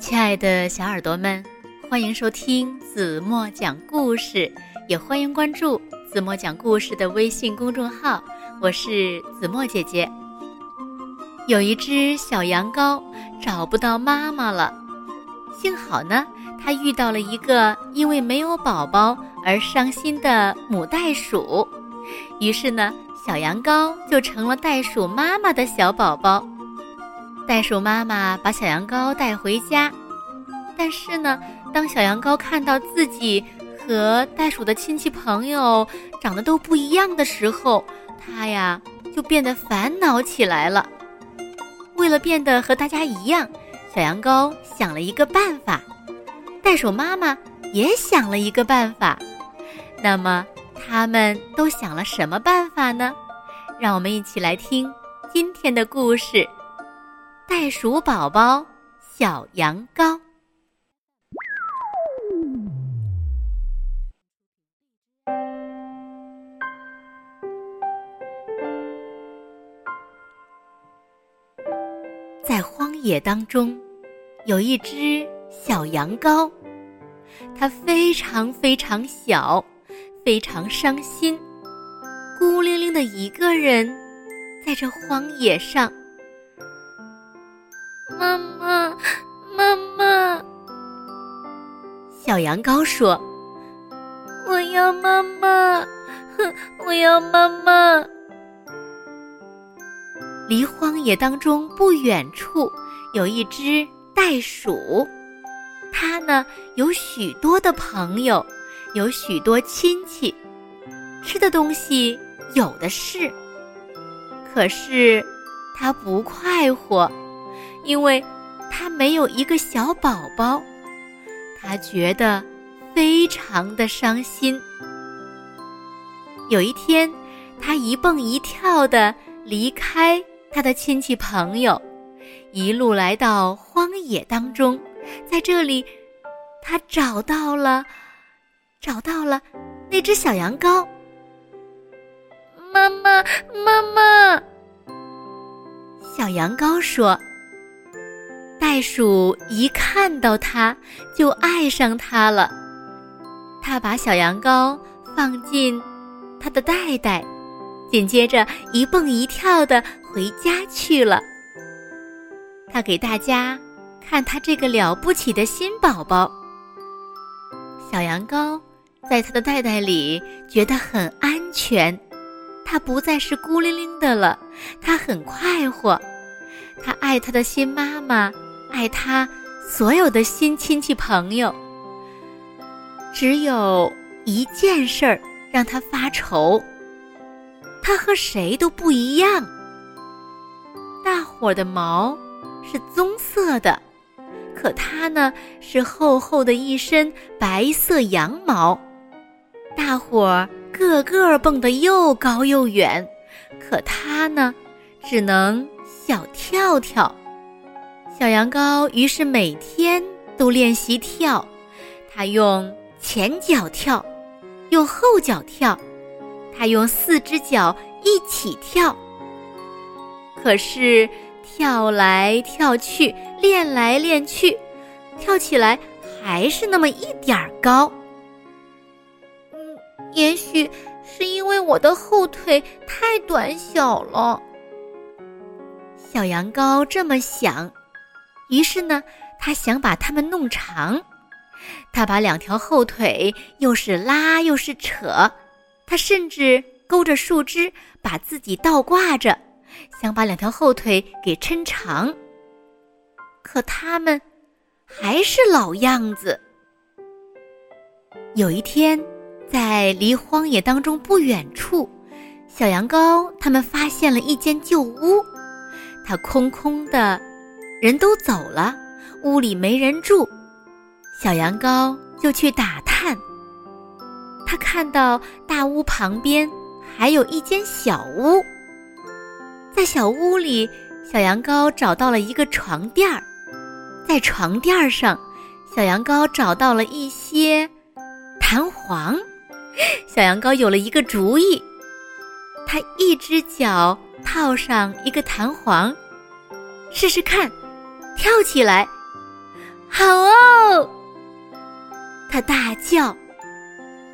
亲爱的小耳朵们，欢迎收听子墨讲故事，也欢迎关注子墨讲故事的微信公众号。我是子墨姐姐。有一只小羊羔找不到妈妈了，幸好呢，它遇到了一个因为没有宝宝而伤心的母袋鼠，于是呢，小羊羔就成了袋鼠妈妈的小宝宝。袋鼠妈妈把小羊羔带回家，但是呢，当小羊羔看到自己和袋鼠的亲戚朋友长得都不一样的时候，它呀就变得烦恼起来了。为了变得和大家一样，小羊羔想了一个办法，袋鼠妈妈也想了一个办法。那么，他们都想了什么办法呢？让我们一起来听今天的故事。袋鼠宝宝，小羊羔。在荒野当中，有一只小羊羔，它非常非常小，非常伤心，孤零零的一个人，在这荒野上。妈妈，妈妈！小羊羔说：“我要妈妈，哼，我要妈妈。”离荒野当中不远处有一只袋鼠，它呢有许多的朋友，有许多亲戚，吃的东西有的是。可是它不快活。因为他没有一个小宝宝，他觉得非常的伤心。有一天，他一蹦一跳的离开他的亲戚朋友，一路来到荒野当中，在这里，他找到了，找到了那只小羊羔。妈妈，妈妈！小羊羔说。袋鼠一看到它，就爱上它了。它把小羊羔放进它的袋袋，紧接着一蹦一跳的回家去了。它给大家看它这个了不起的新宝宝。小羊羔在它的袋袋里觉得很安全，它不再是孤零零的了，它很快活。它爱它的新妈妈。爱他所有的新亲戚朋友，只有一件事儿让他发愁。他和谁都不一样。大伙儿的毛是棕色的，可他呢是厚厚的一身白色羊毛。大伙儿个个蹦得又高又远，可他呢只能小跳跳。小羊羔于是每天都练习跳，它用前脚跳，用后脚跳，它用四只脚一起跳。可是跳来跳去，练来练去，跳起来还是那么一点儿高。嗯，也许是因为我的后腿太短小了。小羊羔这么想。于是呢，他想把它们弄长，他把两条后腿又是拉又是扯，他甚至勾着树枝把自己倒挂着，想把两条后腿给抻长。可它们还是老样子。有一天，在离荒野当中不远处，小羊羔他们发现了一间旧屋，它空空的。人都走了，屋里没人住，小羊羔就去打探。他看到大屋旁边还有一间小屋，在小屋里，小羊羔找到了一个床垫儿，在床垫儿上，小羊羔找到了一些弹簧。小羊羔有了一个主意，他一只脚套上一个弹簧，试试看。跳起来，好哦！他大叫。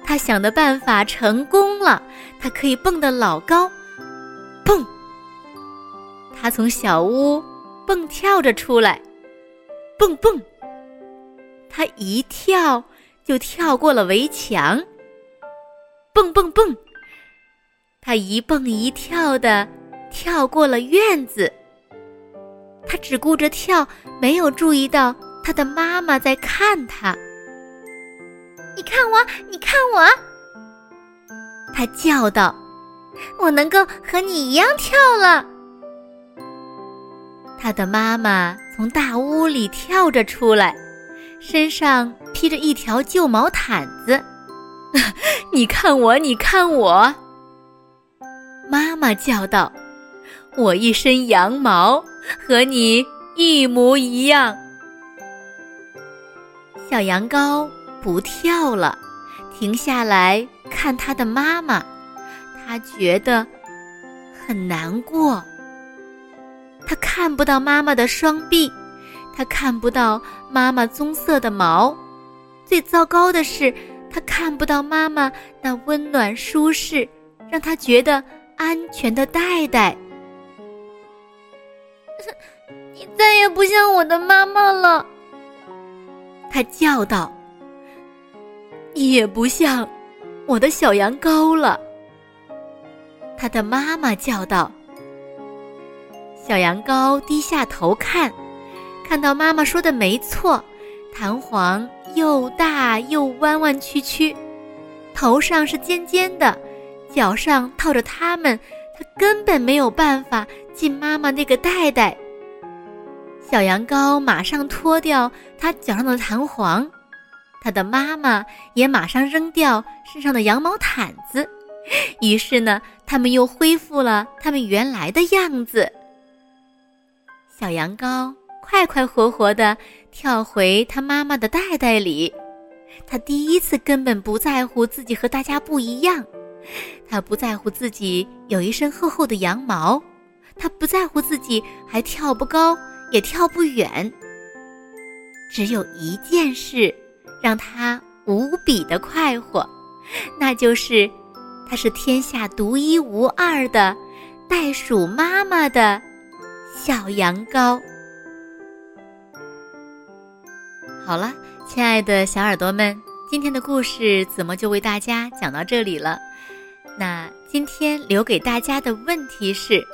他想的办法成功了，他可以蹦得老高，蹦！他从小屋蹦跳着出来，蹦蹦！他一跳就跳过了围墙，蹦蹦蹦！他一蹦一跳的跳过了院子。他只顾着跳，没有注意到他的妈妈在看他。你看我，你看我！他叫道：“我能够和你一样跳了。”他的妈妈从大屋里跳着出来，身上披着一条旧毛毯子。你看我，你看我！妈妈叫道：“我一身羊毛，和你一模一样。”小羊羔。不跳了，停下来看他的妈妈，他觉得很难过。他看不到妈妈的双臂，他看不到妈妈棕色的毛，最糟糕的是，他看不到妈妈那温暖舒适、让他觉得安全的袋袋。你再也不像我的妈妈了，他叫道。也不像我的小羊羔了。他的妈妈叫道：“小羊羔，低下头看，看到妈妈说的没错，弹簧又大又弯弯曲曲，头上是尖尖的，脚上套着它们，它根本没有办法进妈妈那个袋袋。”小羊羔马上脱掉它脚上的弹簧。它的妈妈也马上扔掉身上的羊毛毯子，于是呢，他们又恢复了他们原来的样子。小羊羔快快活活地跳回它妈妈的袋袋里，它第一次根本不在乎自己和大家不一样，他不在乎自己有一身厚厚的羊毛，他不在乎自己还跳不高也跳不远，只有一件事。让他无比的快活，那就是他是天下独一无二的袋鼠妈妈的小羊羔。好了，亲爱的小耳朵们，今天的故事子墨就为大家讲到这里了。那今天留给大家的问题是：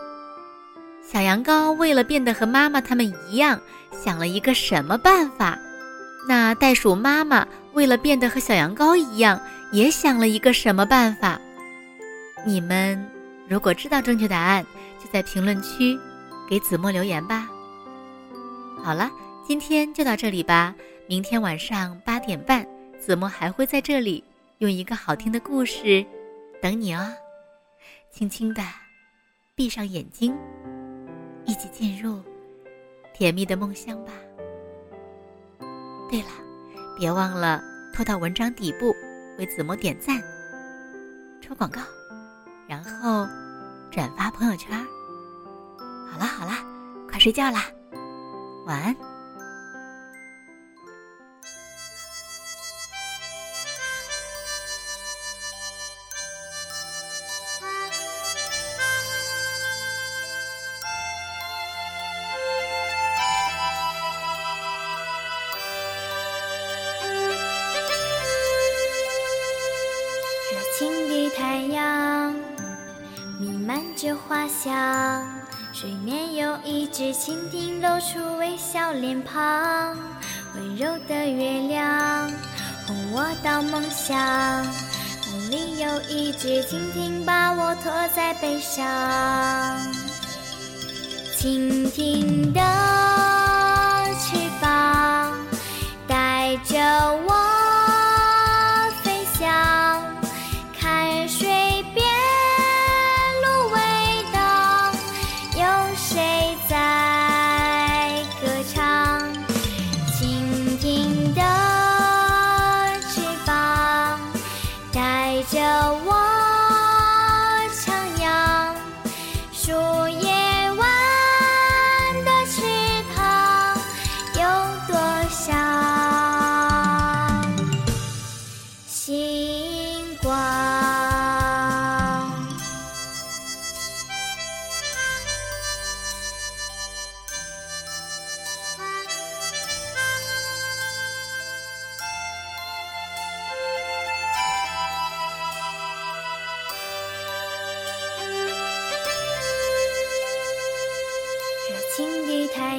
小羊羔为了变得和妈妈他们一样，想了一个什么办法？那袋鼠妈妈为了变得和小羊羔一样，也想了一个什么办法？你们如果知道正确答案，就在评论区给子墨留言吧。好了，今天就到这里吧。明天晚上八点半，子墨还会在这里用一个好听的故事等你哦。轻轻的闭上眼睛，一起进入甜蜜的梦乡吧。对了，别忘了拖到文章底部为子墨点赞、抽广告，然后转发朋友圈。好了好了，快睡觉啦，晚安。水面有一只蜻蜓露出微笑脸庞，温柔的月亮哄我到梦乡，梦里有一只蜻蜓把我托在背上，蜻蜓的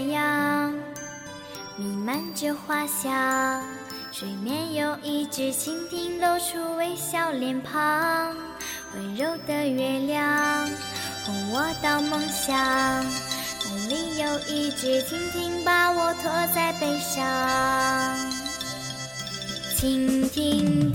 阳，弥漫着花香。水面有一只蜻蜓，露出微笑脸庞。温柔的月亮，哄我到梦乡。梦里有一只蜻蜓，把我驮在背上。蜻蜓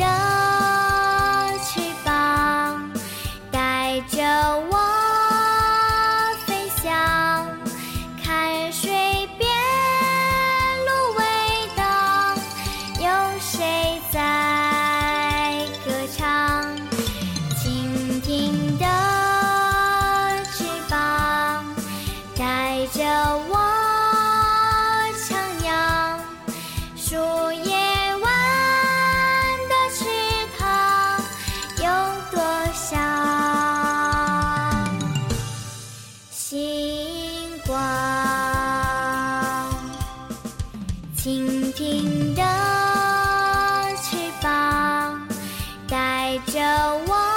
我徜徉，树叶弯的翅膀，有多少星光？蜻蜓的翅膀带着我。